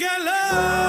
got love.